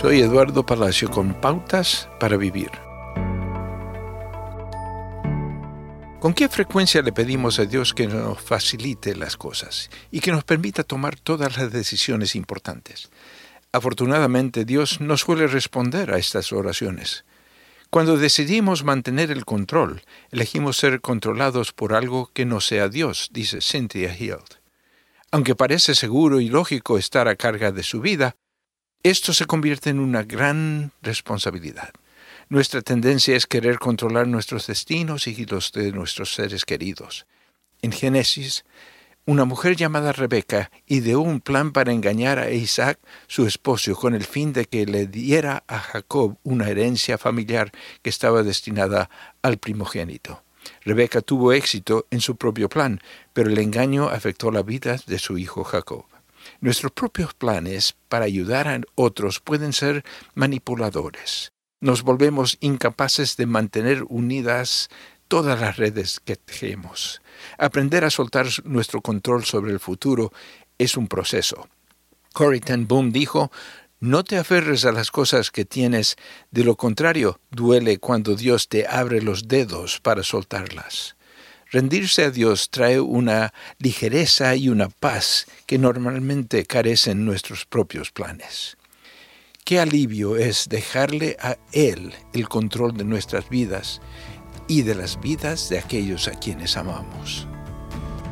Soy Eduardo Palacio con Pautas para Vivir. ¿Con qué frecuencia le pedimos a Dios que nos facilite las cosas y que nos permita tomar todas las decisiones importantes? Afortunadamente Dios no suele responder a estas oraciones. Cuando decidimos mantener el control, elegimos ser controlados por algo que no sea Dios, dice Cynthia Hield. Aunque parece seguro y lógico estar a carga de su vida, esto se convierte en una gran responsabilidad. Nuestra tendencia es querer controlar nuestros destinos y los de nuestros seres queridos. En Génesis, una mujer llamada Rebeca ideó un plan para engañar a Isaac, su esposo, con el fin de que le diera a Jacob una herencia familiar que estaba destinada al primogénito. Rebeca tuvo éxito en su propio plan, pero el engaño afectó la vida de su hijo Jacob. Nuestros propios planes para ayudar a otros pueden ser manipuladores. Nos volvemos incapaces de mantener unidas todas las redes que tejemos. Aprender a soltar nuestro control sobre el futuro es un proceso. Corrie ten Boom dijo, no te aferres a las cosas que tienes, de lo contrario, duele cuando Dios te abre los dedos para soltarlas. Rendirse a Dios trae una ligereza y una paz que normalmente carecen nuestros propios planes. Qué alivio es dejarle a Él el control de nuestras vidas y de las vidas de aquellos a quienes amamos.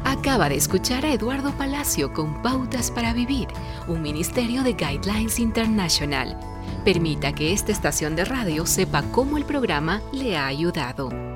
Acaba de escuchar a Eduardo Palacio con Pautas para Vivir, un ministerio de Guidelines International. Permita que esta estación de radio sepa cómo el programa le ha ayudado.